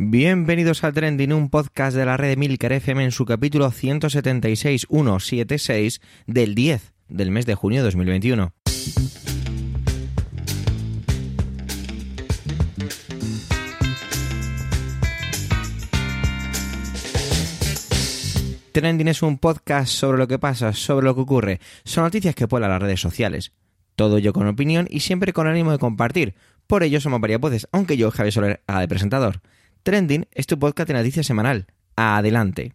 Bienvenidos a Trending, un podcast de la red de Milker FM en su capítulo 176.176 del 10 del mes de junio de 2021. Trending es un podcast sobre lo que pasa, sobre lo que ocurre. Son noticias que pueblan las redes sociales. Todo yo con opinión y siempre con ánimo de compartir. Por ello somos varias aunque yo, Javier Soler, haga de presentador. Trending es tu podcast de noticias semanal. Adelante.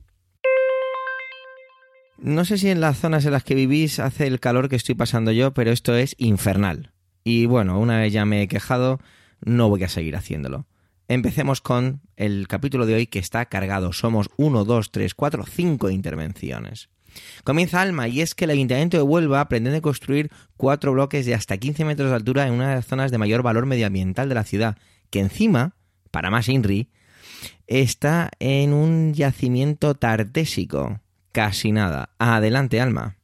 No sé si en las zonas en las que vivís hace el calor que estoy pasando yo, pero esto es infernal. Y bueno, una vez ya me he quejado, no voy a seguir haciéndolo. Empecemos con el capítulo de hoy que está cargado. Somos 1, 2, 3, 4, 5 intervenciones. Comienza Alma y es que el Ayuntamiento de Huelva pretende construir cuatro bloques de hasta 15 metros de altura en una de las zonas de mayor valor medioambiental de la ciudad, que encima, para más INRI, está en un yacimiento tartésico. Casi nada. Adelante, Alma.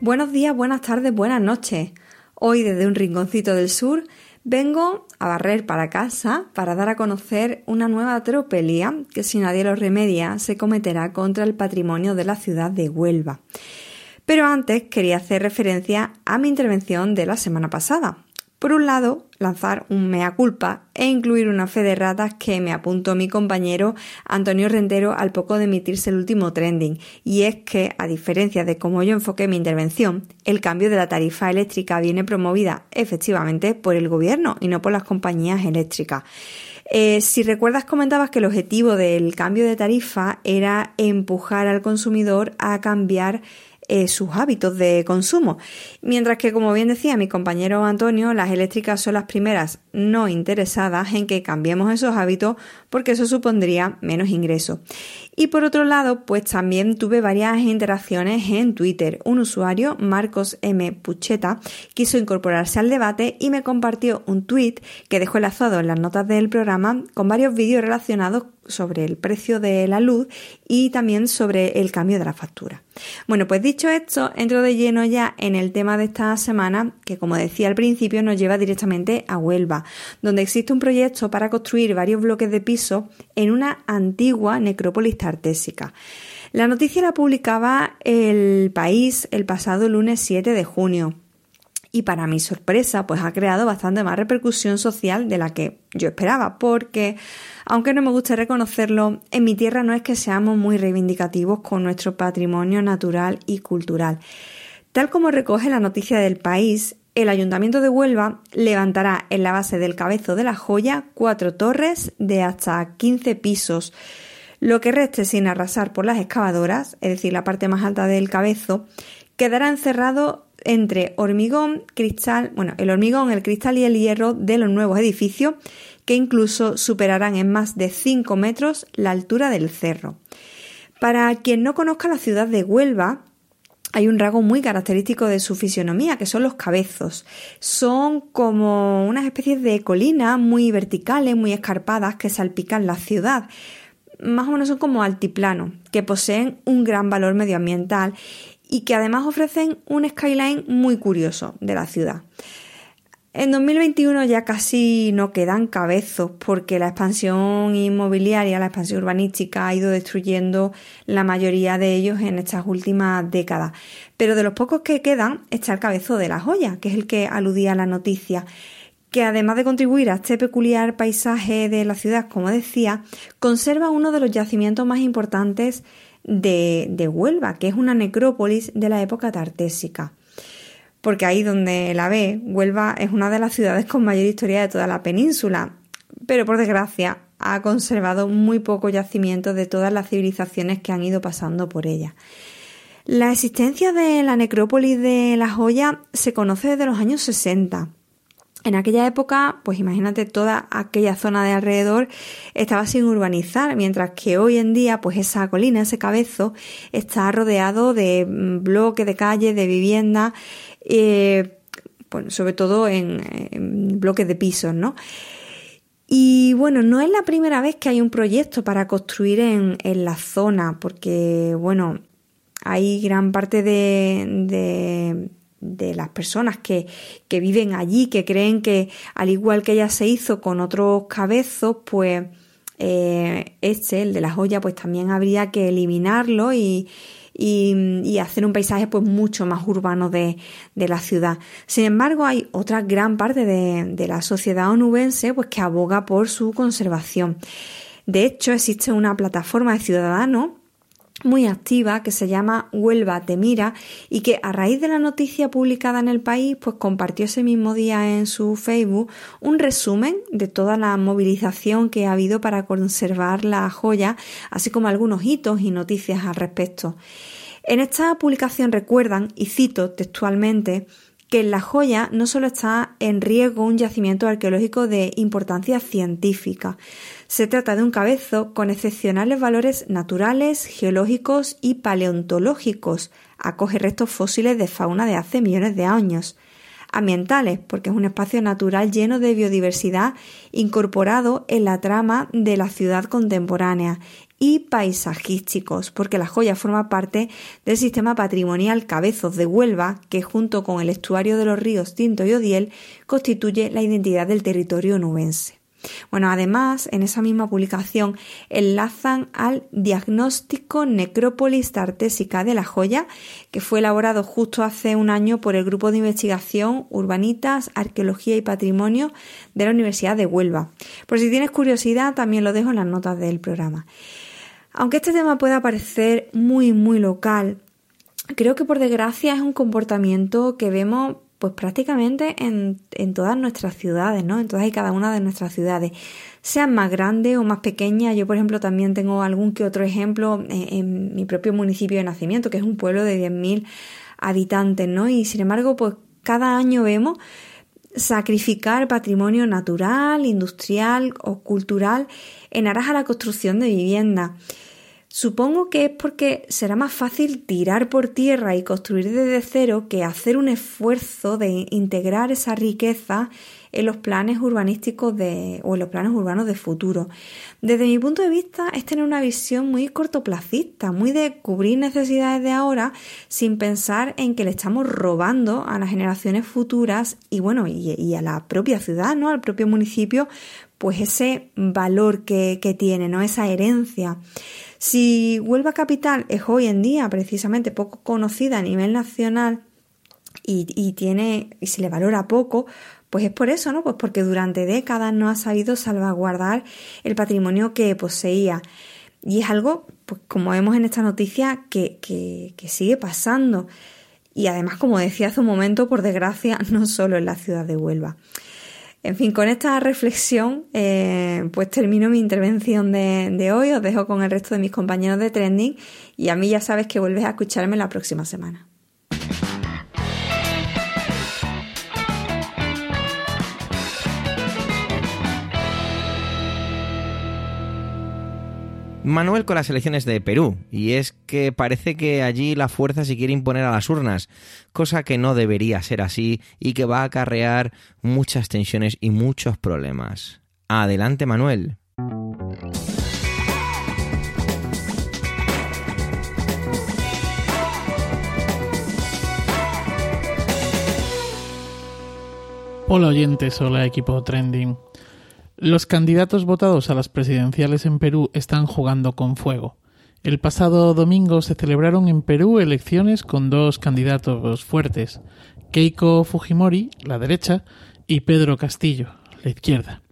Buenos días, buenas tardes, buenas noches. Hoy desde un rinconcito del sur vengo a barrer para casa para dar a conocer una nueva tropelía que si nadie lo remedia se cometerá contra el patrimonio de la ciudad de Huelva. Pero antes quería hacer referencia a mi intervención de la semana pasada, por un lado, lanzar un mea culpa e incluir una fe de ratas que me apuntó mi compañero Antonio Rentero al poco de emitirse el último trending. Y es que, a diferencia de cómo yo enfoqué mi intervención, el cambio de la tarifa eléctrica viene promovida efectivamente por el gobierno y no por las compañías eléctricas. Eh, si recuerdas, comentabas que el objetivo del cambio de tarifa era empujar al consumidor a cambiar eh, sus hábitos de consumo. Mientras que, como bien decía mi compañero Antonio, las eléctricas son las primeras no interesadas en que cambiemos esos hábitos porque eso supondría menos ingresos. Y por otro lado, pues también tuve varias interacciones en Twitter. Un usuario, Marcos M. Pucheta, quiso incorporarse al debate y me compartió un tweet que dejó enlazado en las notas del programa con varios vídeos relacionados sobre el precio de la luz y también sobre el cambio de la factura. Bueno, pues dicho esto, entro de lleno ya en el tema de esta semana, que como decía al principio nos lleva directamente a Huelva, donde existe un proyecto para construir varios bloques de piso en una antigua necrópolis tartésica. La noticia la publicaba el país el pasado lunes 7 de junio y para mi sorpresa pues ha creado bastante más repercusión social de la que yo esperaba porque aunque no me guste reconocerlo, en mi tierra no es que seamos muy reivindicativos con nuestro patrimonio natural y cultural. Tal como recoge la noticia del país, el Ayuntamiento de Huelva levantará en la base del cabezo de la joya cuatro torres de hasta 15 pisos. Lo que reste sin arrasar por las excavadoras, es decir, la parte más alta del cabezo, quedará encerrado entre hormigón, cristal, bueno, el hormigón, el cristal y el hierro de los nuevos edificios que incluso superarán en más de 5 metros la altura del cerro. Para quien no conozca la ciudad de Huelva, hay un rasgo muy característico de su fisionomía, que son los cabezos. Son como unas especies de colinas muy verticales, muy escarpadas, que salpican la ciudad. Más o menos son como altiplano, que poseen un gran valor medioambiental y que además ofrecen un skyline muy curioso de la ciudad. En 2021 ya casi no quedan cabezos porque la expansión inmobiliaria, la expansión urbanística ha ido destruyendo la mayoría de ellos en estas últimas décadas. Pero de los pocos que quedan está el cabezo de la joya, que es el que aludía a la noticia que además de contribuir a este peculiar paisaje de la ciudad, como decía, conserva uno de los yacimientos más importantes de, de Huelva, que es una necrópolis de la época tartésica porque ahí donde la ve, Huelva es una de las ciudades con mayor historia de toda la península, pero por desgracia ha conservado muy poco yacimiento de todas las civilizaciones que han ido pasando por ella. La existencia de la necrópolis de La Joya se conoce desde los años 60. En aquella época, pues imagínate, toda aquella zona de alrededor estaba sin urbanizar, mientras que hoy en día, pues esa colina, ese cabezo, está rodeado de mm, bloques de calles, de viviendas, eh, sobre todo en, bloques de pisos, ¿no? Y bueno, no es la primera vez que hay un proyecto para construir en, la zona, porque bueno, hay gran parte de, de las personas que, que viven allí, que creen que al igual que ella se hizo con otros cabezos, pues eh, este, el de la joya, pues también habría que eliminarlo y, y, hacer un paisaje pues mucho más urbano de, de, la ciudad. Sin embargo, hay otra gran parte de, de la sociedad onubense pues que aboga por su conservación. De hecho, existe una plataforma de ciudadanos muy activa que se llama Huelva te mira y que a raíz de la noticia publicada en el país pues compartió ese mismo día en su Facebook un resumen de toda la movilización que ha habido para conservar la joya así como algunos hitos y noticias al respecto. En esta publicación recuerdan, y cito textualmente, que en la joya no solo está en riesgo un yacimiento arqueológico de importancia científica, se trata de un cabezo con excepcionales valores naturales, geológicos y paleontológicos. Acoge restos fósiles de fauna de hace millones de años. Ambientales, porque es un espacio natural lleno de biodiversidad incorporado en la trama de la ciudad contemporánea. Y paisajísticos, porque la joya forma parte del sistema patrimonial Cabezos de Huelva, que junto con el estuario de los ríos Tinto y Odiel constituye la identidad del territorio nubense. Bueno, además, en esa misma publicación enlazan al diagnóstico necrópolis tartésica de la joya, que fue elaborado justo hace un año por el Grupo de Investigación Urbanitas, Arqueología y Patrimonio de la Universidad de Huelva. Por si tienes curiosidad, también lo dejo en las notas del programa. Aunque este tema pueda parecer muy, muy local, creo que por desgracia es un comportamiento que vemos pues prácticamente en, todas nuestras ciudades, ¿no? En todas y cada una de nuestras ciudades, sean más grandes o más pequeñas. Yo, por ejemplo, también tengo algún que otro ejemplo en, mi propio municipio de nacimiento, que es un pueblo de 10.000 habitantes, ¿no? Y sin embargo, pues cada año vemos sacrificar patrimonio natural, industrial o cultural en aras a la construcción de vivienda. Supongo que es porque será más fácil tirar por tierra y construir desde cero que hacer un esfuerzo de integrar esa riqueza en los planes urbanísticos de, o en los planes urbanos de futuro. Desde mi punto de vista es tener una visión muy cortoplacista, muy de cubrir necesidades de ahora sin pensar en que le estamos robando a las generaciones futuras y bueno, y, a la propia ciudad, ¿no? Al propio municipio, pues ese valor que, que tiene, ¿no? Esa herencia. Si Huelva Capital es hoy en día precisamente poco conocida a nivel nacional y, tiene y se le valora poco, pues es por eso, ¿no? Pues porque durante décadas no ha sabido salvaguardar el patrimonio que poseía. Y es algo, pues como vemos en esta noticia, que, que, sigue pasando. Y además, como decía hace un momento, por desgracia, no solo en la ciudad de Huelva. En fin, con esta reflexión, eh, pues termino mi intervención de, de, hoy. Os dejo con el resto de mis compañeros de Trending y a mí ya sabes que vuelves a escucharme la próxima semana. Manuel con las elecciones de Perú, y es que parece que allí la fuerza se quiere imponer a las urnas, cosa que no debería ser así y que va a acarrear muchas tensiones y muchos problemas. Adelante, Manuel. Hola oyentes, hola equipo trending. Los candidatos votados a las presidenciales en Perú están jugando con fuego. El pasado domingo se celebraron en Perú elecciones con dos candidatos fuertes, Keiko Fujimori, la derecha, y Pedro Castillo, la izquierda.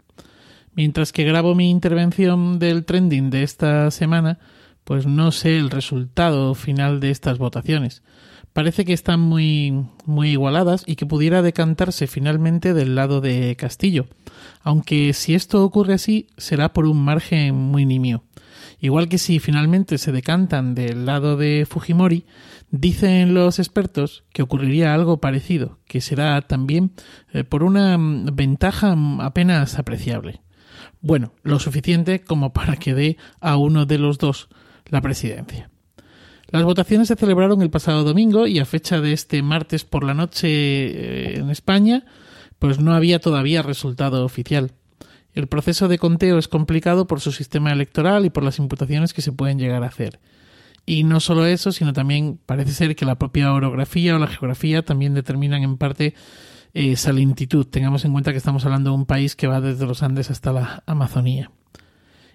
Mientras que grabo mi intervención del trending de esta semana, pues no sé el resultado final de estas votaciones. Parece que están muy, muy igualadas y que pudiera decantarse finalmente del lado de Castillo, aunque si esto ocurre así será por un margen muy nimio. Igual que si finalmente se decantan del lado de Fujimori, dicen los expertos que ocurriría algo parecido, que será también eh, por una mm, ventaja apenas apreciable. Bueno, lo suficiente como para que dé a uno de los dos la presidencia. Las votaciones se celebraron el pasado domingo y a fecha de este martes por la noche eh, en España, pues no había todavía resultado oficial. El proceso de conteo es complicado por su sistema electoral y por las imputaciones que se pueden llegar a hacer. Y no solo eso, sino también parece ser que la propia orografía o la geografía también determinan en parte eh, esa lentitud. Tengamos en cuenta que estamos hablando de un país que va desde los Andes hasta la Amazonía.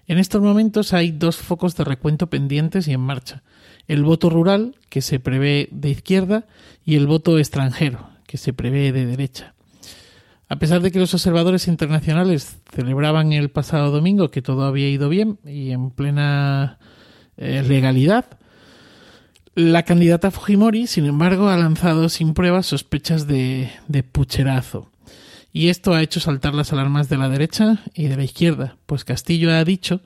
En estos momentos hay dos focos de recuento pendientes y en marcha. El voto rural, que se prevé de izquierda, y el voto extranjero, que se prevé de derecha. A pesar de que los observadores internacionales celebraban el pasado domingo que todo había ido bien y en plena eh, legalidad, la candidata Fujimori, sin embargo, ha lanzado sin pruebas sospechas de, de pucherazo. Y esto ha hecho saltar las alarmas de la derecha y de la izquierda, pues Castillo ha dicho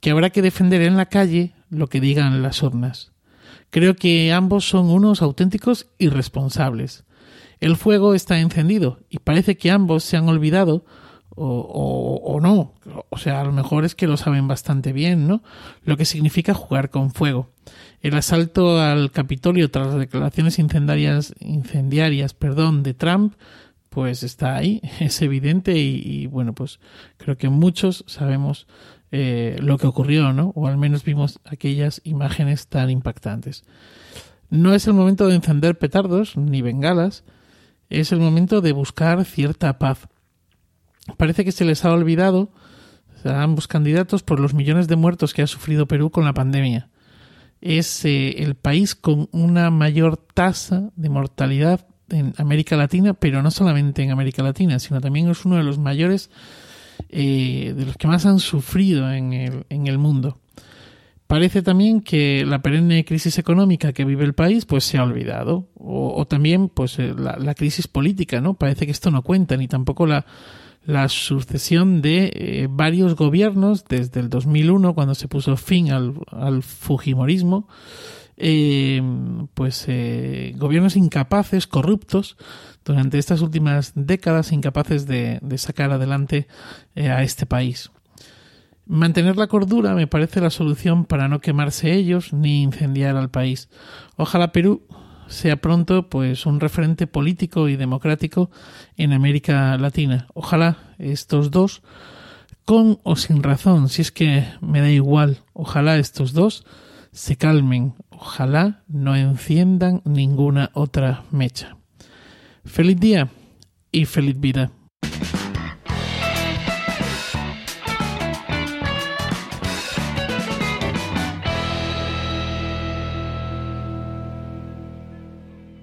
que habrá que defender en la calle lo que digan las urnas. Creo que ambos son unos auténticos irresponsables. El fuego está encendido y parece que ambos se han olvidado o, o, no. O sea, a lo mejor es que lo saben bastante bien, ¿no? Lo que significa jugar con fuego. El asalto al Capitolio tras las declaraciones incendiarias, incendiarias perdón, de Trump pues está ahí, es evidente y, bueno, pues creo que muchos sabemos eh, lo que ocurrió, ¿no? O al menos vimos aquellas imágenes tan impactantes. No es el momento de encender petardos ni bengalas, es el momento de buscar cierta paz. Parece que se les ha olvidado a ambos candidatos por los millones de muertos que ha sufrido Perú con la pandemia. Es eh, el país con una mayor tasa de mortalidad en América Latina, pero no solamente en América Latina, sino también es uno de los mayores, eh, de los que más han sufrido en el, en el mundo. Parece también que la perenne crisis económica que vive el país pues se ha olvidado o, también pues eh, la, crisis política, ¿no? Parece que esto no cuenta ni tampoco la, la sucesión de eh, varios gobiernos desde el 2001 cuando se puso fin al, al fujimorismo eh, pues eh, gobiernos incapaces, corruptos, durante estas últimas décadas incapaces de, sacar adelante eh, a este país. Mantener la cordura me parece la solución para no quemarse ellos ni incendiar al país. Ojalá Perú sea pronto pues un referente político y democrático en América Latina. Ojalá estos dos, con o sin razón, si es que me da igual, ojalá estos dos se calmen, ojalá no enciendan ninguna otra mecha. Feliz día y feliz vida.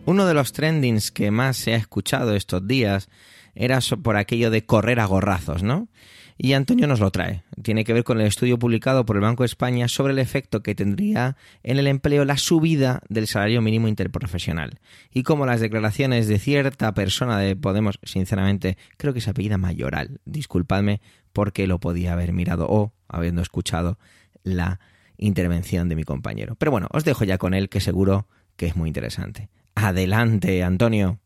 Uno de los trendings que más se ha escuchado estos días era por aquello de correr a gorrazos, ¿no? Y Antonio nos lo trae. Tiene que ver con el estudio publicado por el Banco de España sobre el efecto que tendría en el empleo la subida del salario mínimo interprofesional. Y como las declaraciones de cierta persona de Podemos, sinceramente, creo que se apellida Mayoral. Disculpadme porque lo podía haber mirado o habiendo escuchado la intervención de mi compañero. Pero bueno, os dejo ya con él que seguro que es muy interesante. Adelante, Antonio.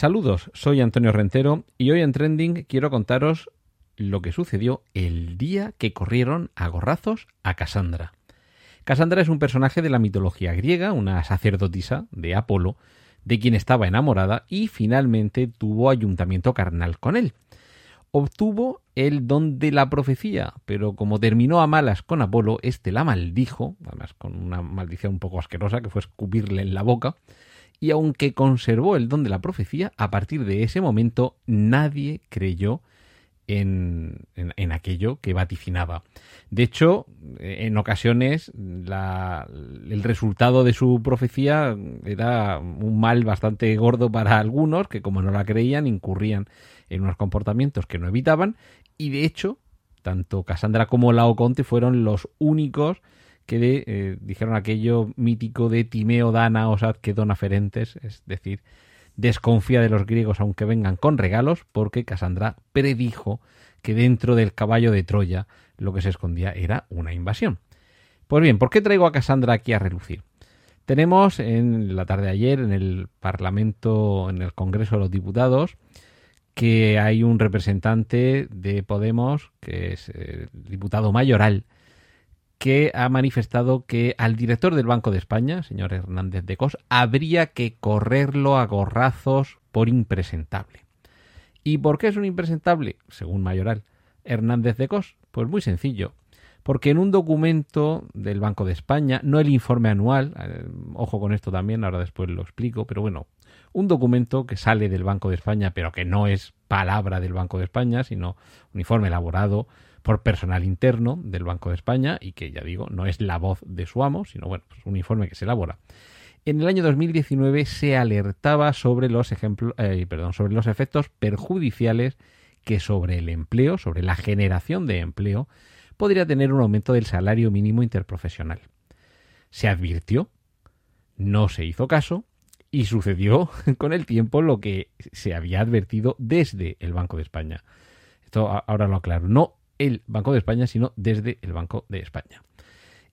Saludos, soy Antonio Rentero y hoy en Trending quiero contaros lo que sucedió el día que corrieron a gorrazos a Cassandra. Cassandra es un personaje de la mitología griega, una sacerdotisa de Apolo, de quien estaba enamorada y finalmente tuvo ayuntamiento carnal con él. Obtuvo el don de la profecía, pero como terminó a malas con Apolo, éste la maldijo, además con una maldición un poco asquerosa que fue escupirle en la boca, y aunque conservó el don de la profecía, a partir de ese momento nadie creyó en, en, aquello que vaticinaba. De hecho, en ocasiones el resultado de su profecía era un mal bastante gordo para algunos, que como no la creían, incurrían en unos comportamientos que no evitaban, y de hecho, tanto Cassandra como Laoconte fueron los únicos que eh, dijeron aquello mítico de Timeo dana osad que dona ferentes, es decir, desconfía de los griegos aunque vengan con regalos, porque Casandra predijo que dentro del caballo de Troya lo que se escondía era una invasión. Pues bien, ¿por qué traigo a Casandra aquí a relucir? Tenemos en la tarde de ayer en el Parlamento, en el Congreso de los Diputados, que hay un representante de Podemos, que es el diputado mayoral, que ha manifestado que al director del Banco de España, señor Hernández de Cos, habría que correrlo a gorrazos por impresentable. ¿Y por qué es un impresentable? Según Mayoral Hernández de Cos. Pues muy sencillo. Porque en un documento del Banco de España, no el informe anual, eh, ojo con esto también, ahora después lo explico, pero bueno, un documento que sale del Banco de España, pero que no es palabra del Banco de España, sino un informe elaborado por personal interno del Banco de España y que, ya digo, no es la voz de su amo, sino bueno, pues un informe que se elabora. En el año 2019 se alertaba sobre los, ejemplos, eh, perdón, sobre los efectos perjudiciales que sobre el empleo, sobre la generación de empleo, podría tener un aumento del salario mínimo interprofesional. Se advirtió, no se hizo caso y sucedió con el tiempo lo que se había advertido desde el Banco de España. Esto ahora lo aclaro, no el Banco de España, sino desde el Banco de España.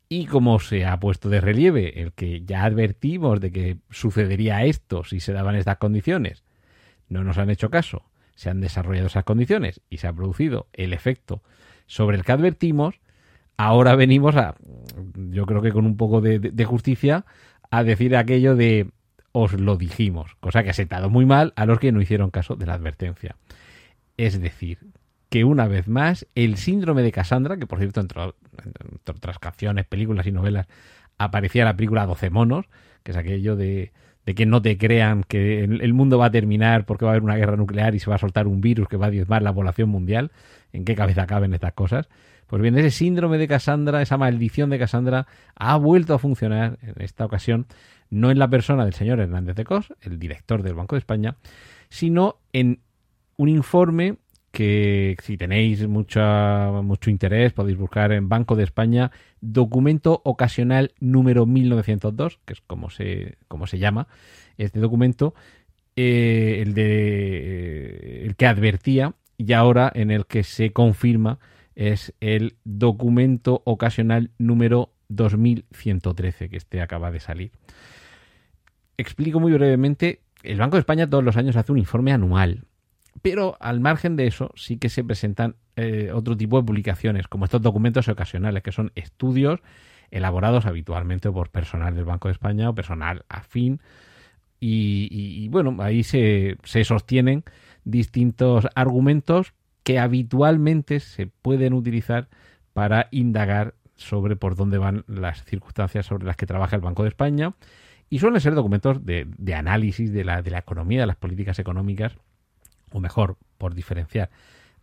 Y como se ha puesto de relieve el que ya advertimos de que sucedería esto si se daban estas condiciones, no nos han hecho caso, se han desarrollado esas condiciones y se ha producido el efecto sobre el que advertimos, ahora venimos a, yo creo que con un poco de, justicia, a decir aquello de os lo dijimos, cosa que ha sentado muy mal a los que no hicieron caso de la advertencia. Es decir, que una vez más el síndrome de Cassandra, que por cierto entre, otras canciones, películas y novelas aparecía la película 12 monos, que es aquello de, que no te crean que el mundo va a terminar porque va a haber una guerra nuclear y se va a soltar un virus que va a diezmar la población mundial, en qué cabeza caben estas cosas. Pues bien, ese síndrome de Cassandra, esa maldición de Cassandra, ha vuelto a funcionar en esta ocasión, no en la persona del señor Hernández de Cos, el director del Banco de España, sino en un informe que si tenéis mucha, mucho interés podéis buscar en Banco de España documento ocasional número 1902, que es como se, como se llama este documento, eh, el, de, el que advertía y ahora en el que se confirma es el documento ocasional número 2113, que este acaba de salir. Explico muy brevemente, el Banco de España todos los años hace un informe anual pero al margen de eso, sí que se presentan eh, otro tipo de publicaciones, como estos documentos ocasionales, que son estudios elaborados habitualmente por personal del Banco de España o personal afín. Y, bueno, ahí se, se sostienen distintos argumentos que habitualmente se pueden utilizar para indagar sobre por dónde van las circunstancias sobre las que trabaja el Banco de España. Y suelen ser documentos de, de análisis de la, de la economía, de las políticas económicas o mejor, por diferenciar,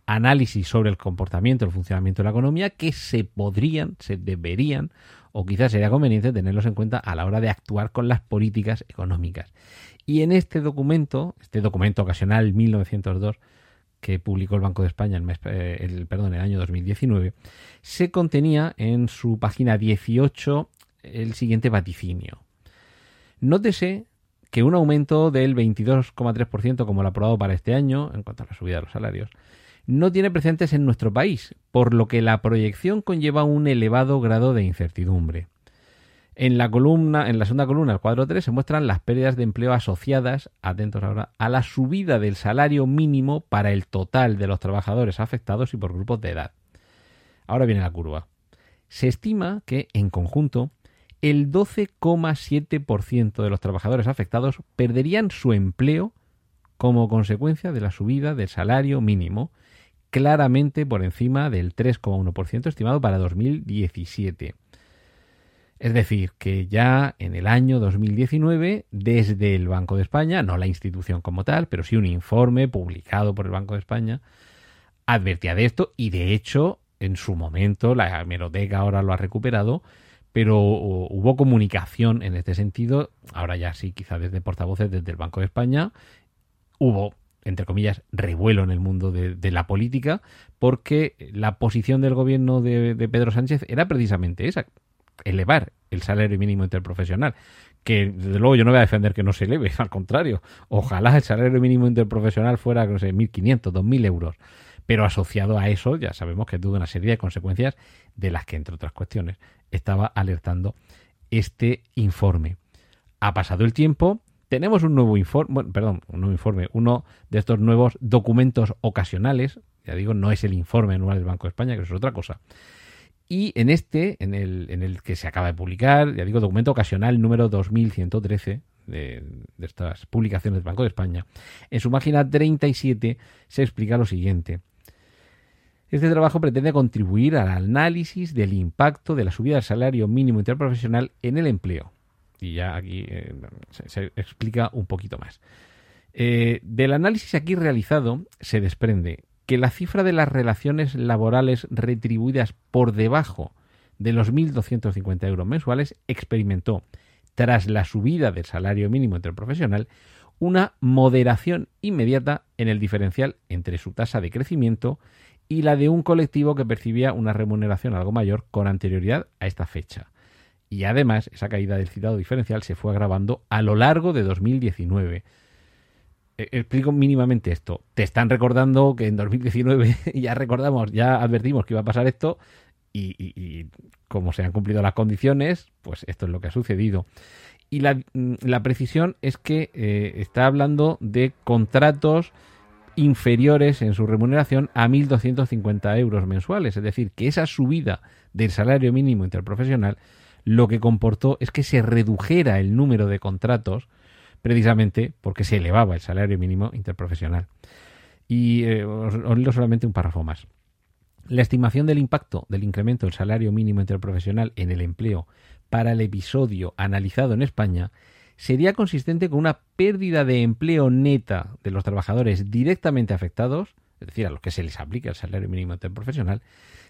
análisis sobre el comportamiento, el funcionamiento de la economía que se podrían, se deberían o quizás sería conveniente tenerlos en cuenta a la hora de actuar con las políticas económicas. Y en este documento, este documento ocasional 1902 que publicó el Banco de España el, eh, perdón, el año 2019, se contenía en su página 18 el siguiente vaticinio. Nótese que un aumento del 22,3% como lo aprobado para este año, en cuanto a la subida de los salarios, no tiene precedentes en nuestro país, por lo que la proyección conlleva un elevado grado de incertidumbre. En la columna, en la segunda columna, el cuadro 3, se muestran las pérdidas de empleo asociadas, atentos ahora, a la subida del salario mínimo para el total de los trabajadores afectados y por grupos de edad. Ahora viene la curva. Se estima que, en conjunto, el 12,7% de los trabajadores afectados perderían su empleo como consecuencia de la subida del salario mínimo, claramente por encima del 3,1% estimado para 2017. Es decir, que ya en el año 2019, desde el Banco de España, no la institución como tal, pero sí un informe publicado por el Banco de España, advertía de esto y de hecho, en su momento, la hemeroteca ahora lo ha recuperado, pero hubo comunicación en este sentido, ahora ya sí, quizá desde portavoces desde el Banco de España, hubo, entre comillas, revuelo en el mundo de, la política, porque la posición del gobierno de, Pedro Sánchez era precisamente esa, elevar el salario mínimo interprofesional, que desde luego yo no voy a defender que no se eleve, al contrario, ojalá el salario mínimo interprofesional fuera, no sé, 1.500, 2.000 euros pero asociado a eso ya sabemos que tuvo una serie de consecuencias de las que, entre otras cuestiones, estaba alertando este informe. Ha pasado el tiempo, tenemos un nuevo informe, perdón, un nuevo informe, uno de estos nuevos documentos ocasionales, ya digo, no es el informe anual del Banco de España, que es otra cosa. Y en este, en el, en el que se acaba de publicar, ya digo, documento ocasional número 2113 de, estas publicaciones del Banco de España, en su página 37 se explica lo siguiente. Este trabajo pretende contribuir al análisis del impacto de la subida del salario mínimo interprofesional en el empleo. Y ya aquí eh, se, explica un poquito más. Eh, del análisis aquí realizado se desprende que la cifra de las relaciones laborales retribuidas por debajo de los 1.250 euros mensuales experimentó, tras la subida del salario mínimo interprofesional, una moderación inmediata en el diferencial entre su tasa de crecimiento y la de un colectivo que percibía una remuneración algo mayor con anterioridad a esta fecha. Y además, esa caída del citado diferencial se fue agravando a lo largo de 2019. E, explico mínimamente esto. Te están recordando que en 2019 ya recordamos, ya advertimos que iba a pasar esto y, como se han cumplido las condiciones, pues esto es lo que ha sucedido. Y la, mm, precisión es que eh, está hablando de contratos inferiores en su remuneración a 1.250 euros mensuales. Es decir, que esa subida del salario mínimo interprofesional lo que comportó es que se redujera el número de contratos precisamente porque se elevaba el salario mínimo interprofesional. Y eh, os, solamente un párrafo más. La estimación del impacto del incremento del salario mínimo interprofesional en el empleo para el episodio analizado en España sería consistente con una pérdida de empleo neta de los trabajadores directamente afectados, es decir, a los que se les aplica el salario mínimo interprofesional,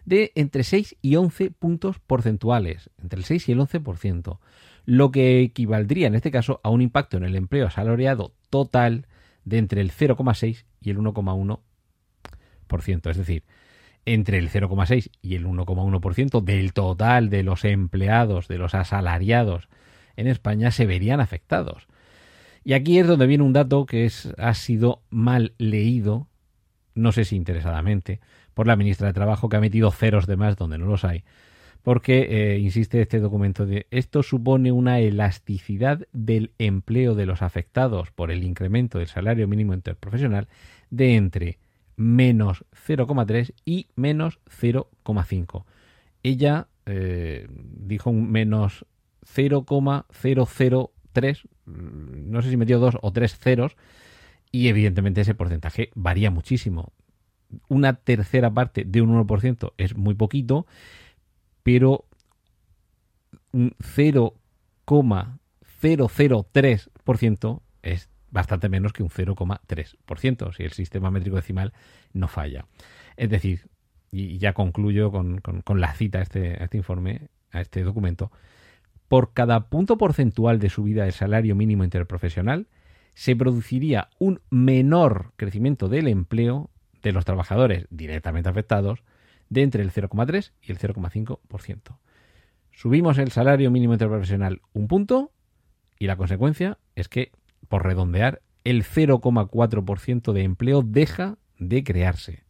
de entre 6 y 11 puntos porcentuales, entre el 6 y el 11%, lo que equivaldría en este caso a un impacto en el empleo asalariado total de entre el 0,6 y el 1,1%, es decir, entre el 0,6 y el 1,1% del total de los empleados, de los asalariados en España se verían afectados. Y aquí es donde viene un dato que es, ha sido mal leído, no sé si interesadamente, por la ministra de Trabajo que ha metido ceros de más donde no los hay, porque eh, insiste este documento de esto supone una elasticidad del empleo de los afectados por el incremento del salario mínimo interprofesional de entre menos 0,3 y menos 0,5. Ella eh, dijo un menos 0,003, mm, no sé si metió dos o tres ceros, y evidentemente ese porcentaje varía muchísimo. Una tercera parte de un 1% es muy poquito, pero un 0,003% es bastante menos que un 0,3%, si el sistema métrico decimal no falla. Es decir, y ya concluyo con, la cita este, a este informe, a este documento, por cada punto porcentual de subida del salario mínimo interprofesional, se produciría un menor crecimiento del empleo de los trabajadores directamente afectados de entre el 0,3 y el 0,5%. Subimos el salario mínimo interprofesional un punto y la consecuencia es que, por redondear, el 0,4% de empleo deja de crearse.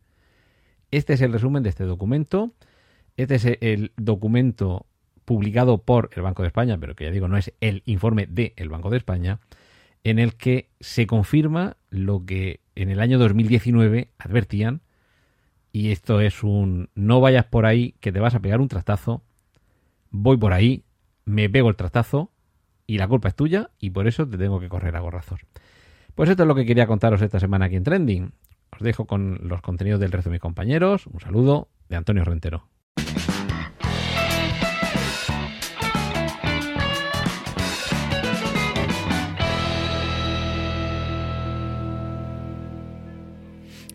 Este es el resumen de este documento. Este es el documento publicado por el Banco de España, pero que ya digo, no es el informe del el Banco de España, en el que se confirma lo que en el año 2019 advertían, y esto es un no vayas por ahí que te vas a pegar un trastazo, voy por ahí, me pego el trastazo y la culpa es tuya y por eso te tengo que correr a gorrazos. Pues esto es lo que quería contaros esta semana aquí en Trending. Os dejo con los contenidos del resto de mis compañeros. Un saludo de Antonio Rentero.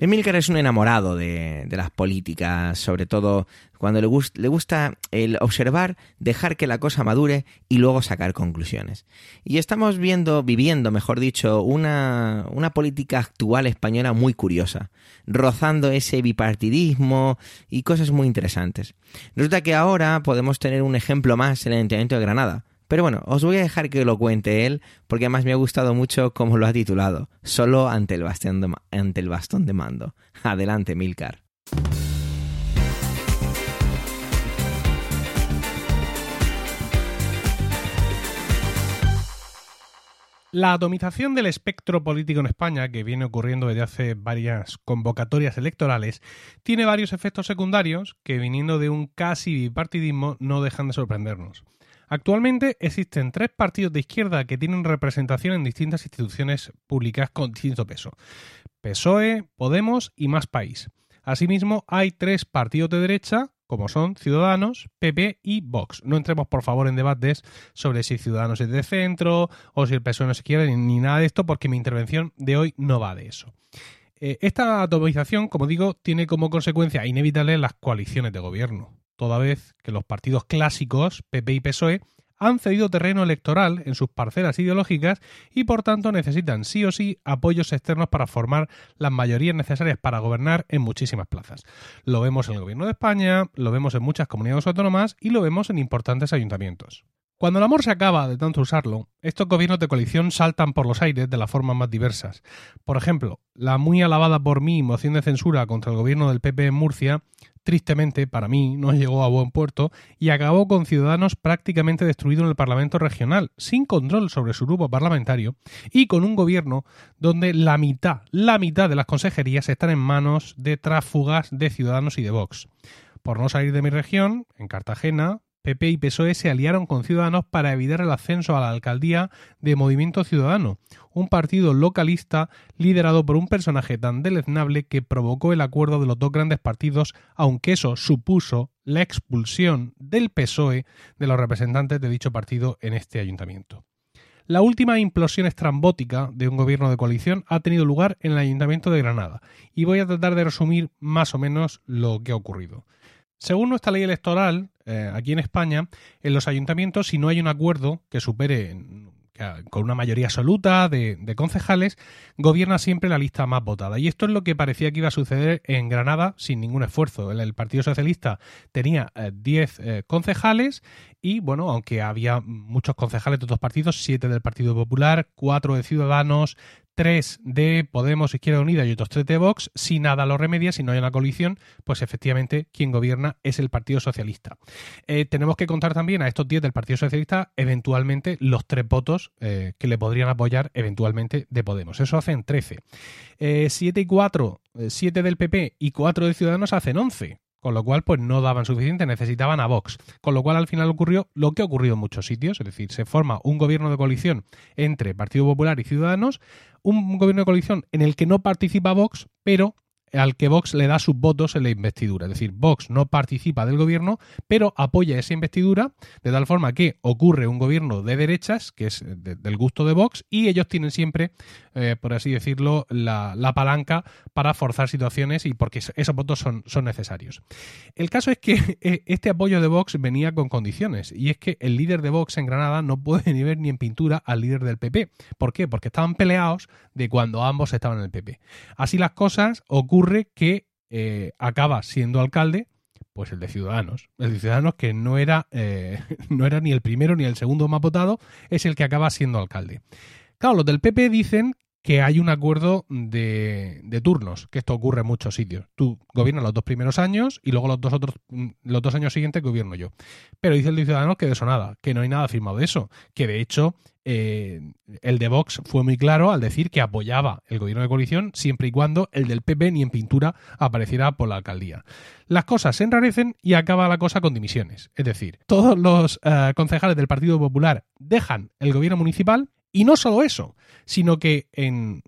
Emilcar es un enamorado de, las políticas, sobre todo cuando le, le gusta el observar, dejar que la cosa madure y luego sacar conclusiones. Y estamos viendo, viviendo, mejor dicho, una, política actual española muy curiosa, rozando ese bipartidismo y cosas muy interesantes. Resulta que ahora podemos tener un ejemplo más en el Ayuntamiento de Granada pero bueno, os voy a dejar que lo cuente él, porque además me ha gustado mucho cómo lo ha titulado, solo ante el bastón de, ante el bastón de mando. Adelante, Milcar. La atomización del espectro político en España, que viene ocurriendo desde hace varias convocatorias electorales, tiene varios efectos secundarios que, viniendo de un casi bipartidismo, no dejan de sorprendernos. Actualmente existen tres partidos de izquierda que tienen representación en distintas instituciones públicas con distinto peso. PSOE, Podemos y Más País. Asimismo, hay tres partidos de derecha, como son Ciudadanos, PP y Vox. No entremos, por favor, en debates sobre si Ciudadanos es de centro o si el PSOE no se quiere, ni nada de esto, porque mi intervención de hoy no va de eso. Eh, esta atomización, como digo, tiene como consecuencia inevitable las coaliciones de gobierno toda vez que los partidos clásicos, PP y PSOE, han cedido terreno electoral en sus parcelas ideológicas y por tanto necesitan sí o sí apoyos externos para formar las mayorías necesarias para gobernar en muchísimas plazas. Lo vemos en el gobierno de España, lo vemos en muchas comunidades autónomas y lo vemos en importantes ayuntamientos. Cuando el amor se acaba de tanto usarlo, estos gobiernos de coalición saltan por los aires de las formas más diversas. Por ejemplo, la muy alabada por mí moción de censura contra el gobierno del PP en Murcia, tristemente para mí no llegó a buen puerto y acabó con Ciudadanos prácticamente destruido en el Parlamento regional, sin control sobre su grupo parlamentario y con un gobierno donde la mitad, la mitad de las consejerías están en manos de tráfugas de Ciudadanos y de Vox. Por no salir de mi región, en Cartagena, PP y PSOE se aliaron con Ciudadanos para evitar el ascenso a la alcaldía de Movimiento Ciudadano, un partido localista liderado por un personaje tan deleznable que provocó el acuerdo de los dos grandes partidos, aunque eso supuso la expulsión del PSOE de los representantes de dicho partido en este ayuntamiento. La última implosión estrambótica de un gobierno de coalición ha tenido lugar en el Ayuntamiento de Granada, y voy a tratar de resumir más o menos lo que ha ocurrido. Según nuestra ley electoral, eh, aquí en España, en los ayuntamientos, si no hay un acuerdo que supere con una mayoría absoluta de, concejales, gobierna siempre la lista más votada. Y esto es lo que parecía que iba a suceder en Granada sin ningún esfuerzo. El, Partido Socialista tenía 10 eh, eh, concejales y, bueno, aunque había muchos concejales de otros partidos, 7 del Partido Popular, 4 de Ciudadanos, tres de Podemos, Izquierda Unida y otros tres de Vox, si nada lo remedia, si no hay una coalición, pues efectivamente quien gobierna es el Partido Socialista. Eh, tenemos que contar también a estos 10 del Partido Socialista eventualmente los tres votos eh, que le podrían apoyar eventualmente de Podemos. Eso hacen 13. 7 y 4, 7 del PP y 4 de Ciudadanos hacen 11 con lo cual pues no daban suficiente, necesitaban a Vox, con lo cual al final ocurrió lo que ha ocurrido en muchos sitios, es decir, se forma un gobierno de coalición entre Partido Popular y Ciudadanos, un gobierno de coalición en el que no participa Vox, pero al que Vox le da sus votos en la investidura. Es decir, Vox no participa del gobierno, pero apoya esa investidura, de tal forma que ocurre un gobierno de derechas, que es del gusto de Vox, y ellos tienen siempre, eh, por así decirlo, la, palanca para forzar situaciones y porque esos votos son, son necesarios. El caso es que eh, este apoyo de Vox venía con condiciones, y es que el líder de Vox en Granada no puede ni ver ni en pintura al líder del PP. ¿Por qué? Porque estaban peleados de cuando ambos estaban en el PP. Así las cosas ocurren ocurre que eh, acaba siendo alcalde pues el de Ciudadanos. El de Ciudadanos que no era, eh, no era ni el primero ni el segundo más votado, es el que acaba siendo alcalde. Claro, los del PP dicen que hay un acuerdo de, de, turnos, que esto ocurre en muchos sitios. Tú gobiernas los dos primeros años y luego los dos otros, los dos años siguientes gobierno yo. Pero dice el de Ciudadanos que de eso nada, que no hay nada firmado de eso, que de hecho eh, el de Vox fue muy claro al decir que apoyaba el gobierno de coalición siempre y cuando el del PP ni en pintura apareciera por la alcaldía. Las cosas se enrarecen y acaba la cosa con dimisiones. Es decir, todos los eh, concejales del Partido Popular dejan el gobierno municipal y no solo eso, sino que en,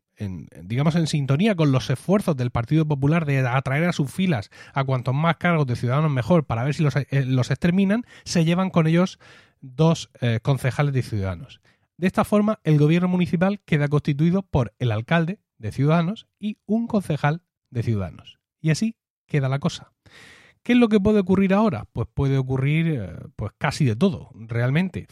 digamos, en sintonía con los esfuerzos del Partido Popular de atraer a sus filas a cuantos más cargos de ciudadanos mejor para ver si los, eh, los exterminan, se llevan con ellos dos concejales de ciudadanos. De esta forma, el gobierno municipal queda constituido por el alcalde de Ciudadanos y un concejal de Ciudadanos. Y así queda la cosa. ¿Qué es lo que puede ocurrir ahora? Pues puede ocurrir eh, pues casi de todo, realmente.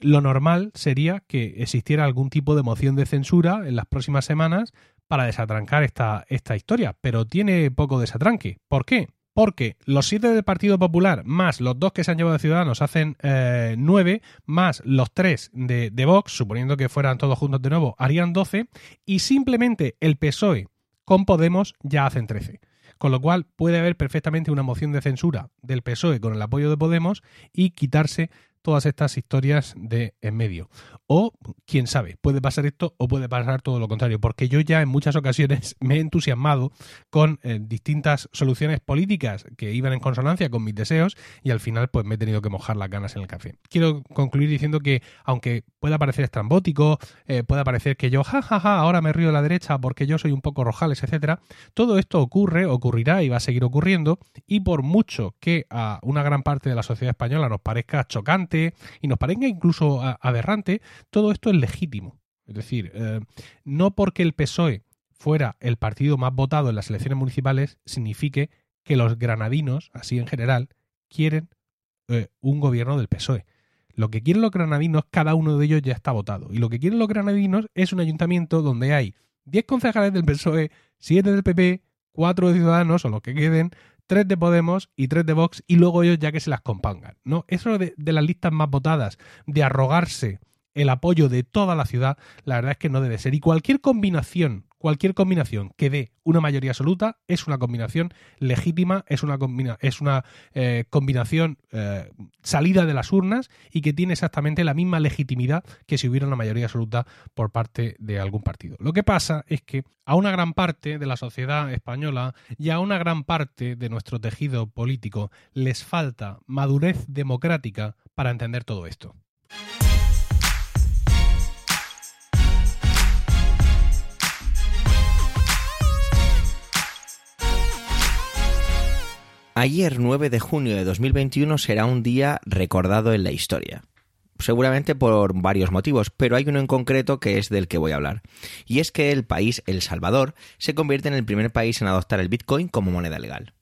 Lo normal sería que existiera algún tipo de moción de censura en las próximas semanas para desatrancar esta, esta historia, pero tiene poco desatranque. ¿Por qué? porque los siete del Partido Popular más los dos que se han llevado de Ciudadanos hacen eh, nueve, más los tres de, de, Vox, suponiendo que fueran todos juntos de nuevo, harían doce, y simplemente el PSOE con Podemos ya hacen trece. Con lo cual puede haber perfectamente una moción de censura del PSOE con el apoyo de Podemos y quitarse todas estas historias de en medio. O, quién sabe, puede pasar esto o puede pasar todo lo contrario, porque yo ya en muchas ocasiones me he entusiasmado con eh, distintas soluciones políticas que iban en consonancia con mis deseos y al final pues me he tenido que mojar las ganas en el café. Quiero concluir diciendo que aunque pueda parecer estrambótico, eh, pueda parecer que yo, jajaja, ja, ja, ahora me río de la derecha porque yo soy un poco rojales, etcétera, todo esto ocurre, ocurrirá y va a seguir ocurriendo y por mucho que a una gran parte de la sociedad española nos parezca chocante y nos parezca incluso aberrante, todo esto es legítimo. Es decir, eh, no porque el PSOE fuera el partido más votado en las elecciones municipales signifique que los granadinos, así en general, quieren eh, un gobierno del PSOE. Lo que quieren los granadinos, cada uno de ellos ya está votado. Y lo que quieren los granadinos es un ayuntamiento donde hay 10 concejales del PSOE, 7 del PP, 4 de Ciudadanos o los que queden, 3 de Podemos y 3 de Vox y luego ellos ya que se las compongan. ¿no? Eso de, de las listas más votadas, de arrogarse el apoyo de toda la ciudad, la verdad es que no debe ser. Y cualquier combinación, cualquier combinación que dé una mayoría absoluta es una combinación legítima, es una, eh, combinación eh, salida de las urnas y que tiene exactamente la misma legitimidad que si hubiera una mayoría absoluta por parte de algún partido. Lo que pasa es que a una gran parte de la sociedad española y a una gran parte de nuestro tejido político les falta madurez democrática para entender todo esto. Ayer 9 de junio de 2021 será un día recordado en la historia. Seguramente por varios motivos, pero hay uno en concreto que es del que voy a hablar. Y es que el país, El Salvador, se convierte en el primer país en adoptar el Bitcoin como moneda legal.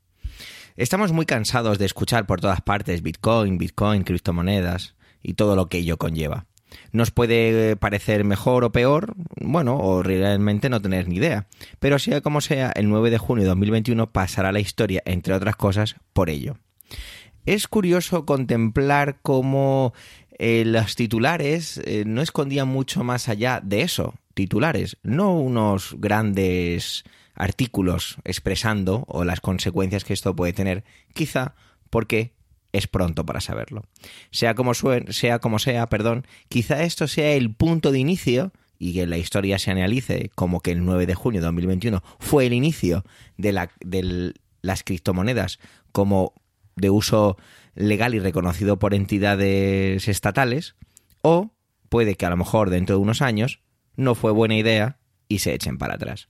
Estamos muy cansados de escuchar por todas partes Bitcoin, Bitcoin, criptomonedas y todo lo que ello conlleva. Nos puede parecer mejor o peor, bueno, o realmente no tener ni idea. Pero sea como sea, el 9 de junio de 2021 pasará la historia, entre otras cosas, por ello. Es curioso contemplar cómo eh, los titulares eh, no escondían mucho más allá de eso, titulares, no unos grandes artículos expresando o las consecuencias que esto puede tener, quizá porque es pronto para saberlo. Sea como, sea, como sea, perdón, quizá esto sea el punto de inicio y que la historia se analice como que el 9 de junio de 2021 fue el inicio de, la, de las criptomonedas como de uso legal y reconocido por entidades estatales, o puede que a lo mejor dentro de unos años no fue buena idea y se echen para atrás.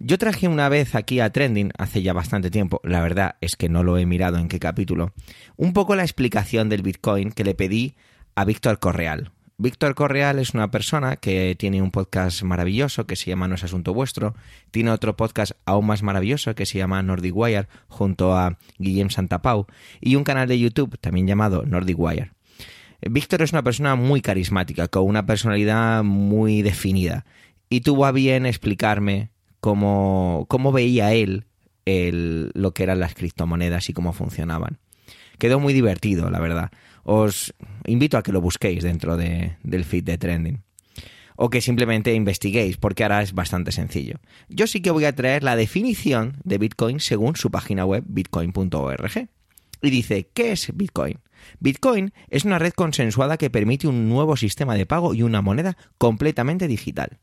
Yo traje una vez aquí a Trending, hace ya bastante tiempo, la verdad es que no lo he mirado en qué capítulo, un poco la explicación del Bitcoin que le pedí a Víctor Correal. Víctor Correal es una persona que tiene un podcast maravilloso que se llama No es Asunto Vuestro, tiene otro podcast aún más maravilloso que se llama Nordic Wire junto a Guillem Santapau y un canal de YouTube también llamado Nordic Wire. Víctor es una persona muy carismática, con una personalidad muy definida y tuvo a bien explicarme cómo, cómo veía él el, lo que eran las criptomonedas y cómo funcionaban. Quedó muy divertido, la verdad. Os invito a que lo busquéis dentro de, del feed de Trending. O que simplemente investiguéis, porque ahora es bastante sencillo. Yo sí que voy a traer la definición de Bitcoin según su página web bitcoin.org. Y dice, ¿qué es Bitcoin? Bitcoin es una red consensuada que permite un nuevo sistema de pago y una moneda completamente digital.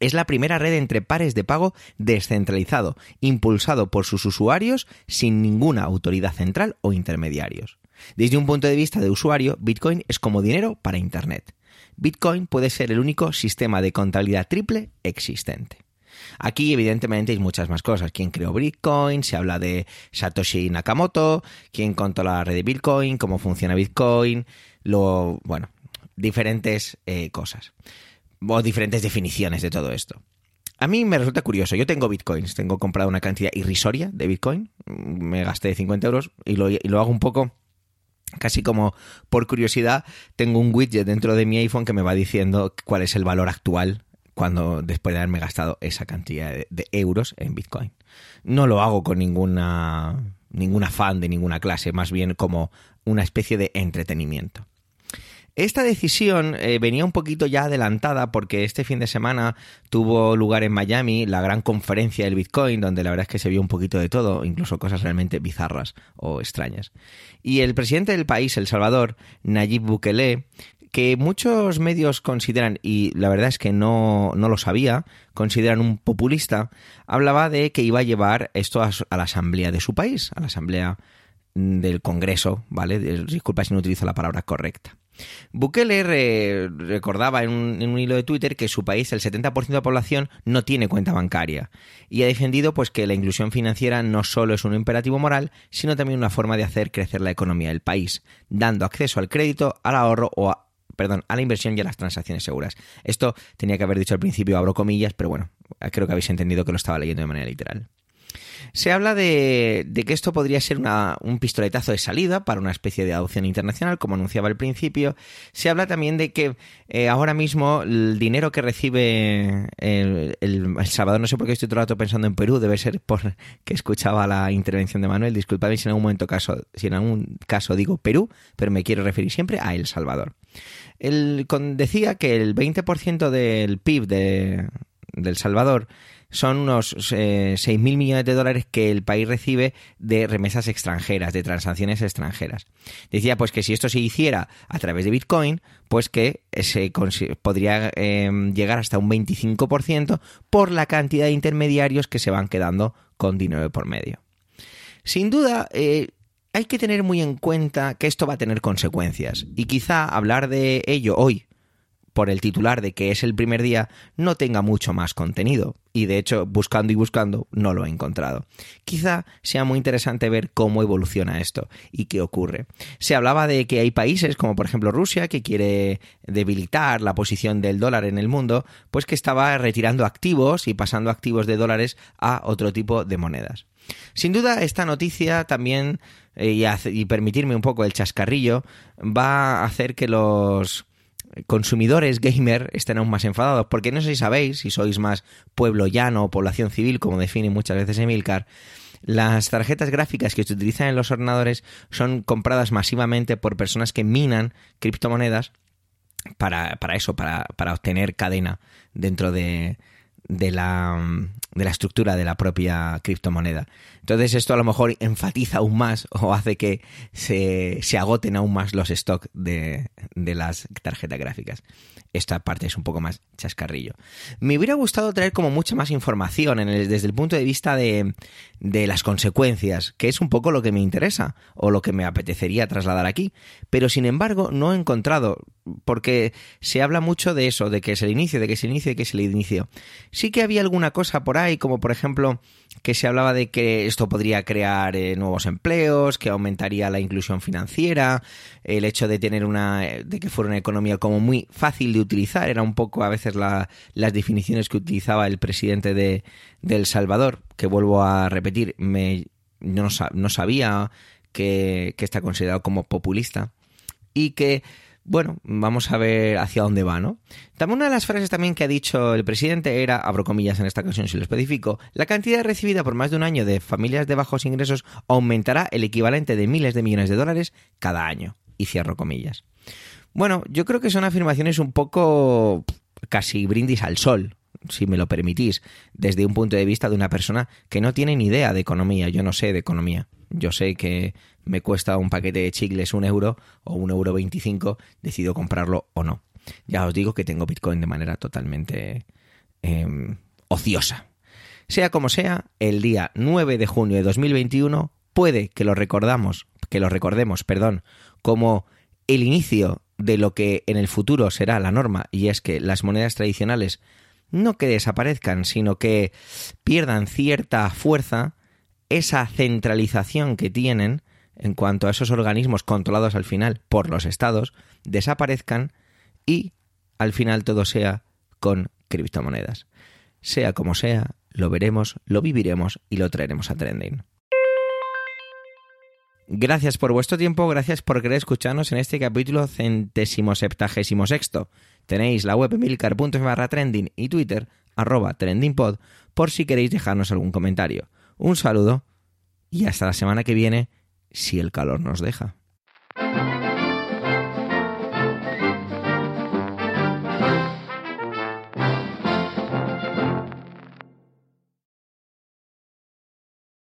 Es la primera red entre pares de pago descentralizado, impulsado por sus usuarios sin ninguna autoridad central o intermediarios. Desde un punto de vista de usuario, Bitcoin es como dinero para Internet. Bitcoin puede ser el único sistema de contabilidad triple existente. Aquí evidentemente hay muchas más cosas. ¿Quién creó Bitcoin? Se habla de Satoshi Nakamoto, quién controla la red de Bitcoin, cómo funciona Bitcoin, lo bueno, diferentes eh, cosas o diferentes definiciones de todo esto. A mí me resulta curioso. Yo tengo bitcoins, tengo comprado una cantidad irrisoria de bitcoin, me gasté 50 euros y lo, y lo hago un poco casi como por curiosidad. Tengo un widget dentro de mi iPhone que me va diciendo cuál es el valor actual cuando después de haberme gastado esa cantidad de, euros en bitcoin. No lo hago con ninguna ningún afán de ninguna clase, más bien como una especie de entretenimiento. Esta decisión eh, venía un poquito ya adelantada porque este fin de semana tuvo lugar en Miami la gran conferencia del Bitcoin, donde la verdad es que se vio un poquito de todo, incluso cosas realmente bizarras o extrañas. Y el presidente del país, El Salvador, Nayib Bukele, que muchos medios consideran, y la verdad es que no, no lo sabía, consideran un populista, hablaba de que iba a llevar esto a, a la asamblea de su país, a la asamblea del Congreso, ¿vale? Disculpa si no utilizo la palabra correcta. Bukele recordaba en un, hilo de Twitter que su país, el 70% de la población, no tiene cuenta bancaria y ha defendido pues que la inclusión financiera no solo es un imperativo moral, sino también una forma de hacer crecer la economía del país, dando acceso al crédito, al ahorro o a, perdón, a la inversión y a las transacciones seguras. Esto tenía que haber dicho al principio, abro comillas, pero bueno, creo que habéis entendido que lo estaba leyendo de manera literal. Se habla de, que esto podría ser un pistoletazo de salida para una especie de adopción internacional, como anunciaba al principio. Se habla también de que eh, ahora mismo el dinero que recibe el, Salvador, no sé por qué estoy todo el rato pensando en Perú, debe ser por que escuchaba la intervención de Manuel. Disculpadme si en algún momento caso, si en algún caso digo Perú, pero me quiero referir siempre a El Salvador. Él decía que el 20% del PIB de, del Salvador son unos eh, 6.000 millones de dólares que el país recibe de remesas extranjeras, de transacciones extranjeras. Decía pues que si esto se hiciera a través de Bitcoin, pues que se podría em, llegar hasta un 25% por la cantidad de intermediarios que se van quedando con dinero por medio. Sin duda, eh, hay que tener muy en cuenta que esto va a tener consecuencias y quizá hablar de ello hoy por el titular de que es el primer día, no tenga mucho más contenido. Y de hecho, buscando y buscando, no lo he encontrado. Quizá sea muy interesante ver cómo evoluciona esto y qué ocurre. Se hablaba de que hay países, como por ejemplo Rusia, que quiere debilitar la posición del dólar en el mundo, pues que estaba retirando activos y pasando activos de dólares a otro tipo de monedas. Sin duda, esta noticia también, eh, y, y permitirme un poco el chascarrillo, va a hacer que los consumidores gamer estén aún más enfadados, porque no sé si sabéis, si sois más pueblo llano o población civil, como define muchas veces Emilcar, las tarjetas gráficas que se utilizan en los ordenadores son compradas masivamente por personas que minan criptomonedas para, para eso, para, para obtener cadena dentro de, de la, de la estructura de la propia criptomoneda. Entonces esto a lo mejor enfatiza aún más o hace que se, se agoten aún más los stocks de, de las tarjetas gráficas. Esta parte es un poco más chascarrillo. Me hubiera gustado traer como mucha más información desde el punto de vista de, de las consecuencias, que es un poco lo que me interesa o lo que me apetecería trasladar aquí. Pero sin embargo no he encontrado, porque se habla mucho de eso, de que es el inicio, de que es el inicio, de que es el inicio. Sí que había alguna cosa por ahí, como por ejemplo que se hablaba de que esto podría crear eh, nuevos empleos, que aumentaría la inclusión financiera, el hecho de tener una, de que fuera una economía como muy fácil de utilizar, era un poco a veces las definiciones que utilizaba el presidente de, El Salvador, que vuelvo a repetir, me, no, sabía que está considerado como populista y que bueno, vamos a ver hacia dónde va, ¿no? También una de las frases también que ha dicho el presidente era, abro comillas en esta ocasión si lo especifico, la cantidad recibida por más de un año de familias de bajos ingresos aumentará el equivalente de miles de millones de dólares cada año. Y cierro comillas. Bueno, yo creo que son afirmaciones un poco casi brindis al sol, si me lo permitís, desde un punto de vista de una persona que no tiene ni idea de economía. Yo no sé de economía. Yo sé que me cuesta un paquete de chicles un euro o un euro veinticinco, decido comprarlo o no. Ya os digo que tengo Bitcoin de manera totalmente em, ociosa. Sea como sea, el día 9 de junio de 2021 puede que lo recordamos, que lo recordemos, perdón, como el inicio de lo que en el futuro será la norma y es que las monedas tradicionales no que desaparezcan, sino que pierdan cierta fuerza, esa centralización que tienen en cuanto a esos organismos controlados al final por los estados desaparezcan y al final todo sea con criptomonedas. Sea como sea, lo veremos, lo viviremos y lo traeremos a trending. Gracias por vuestro tiempo, gracias por querer escucharnos en este capítulo centésimo septagésimo sexto. Tenéis la web milcar.f barra trending y Twitter trendingpod por si queréis dejarnos algún comentario. Un saludo y hasta la semana que viene, si el calor nos deja.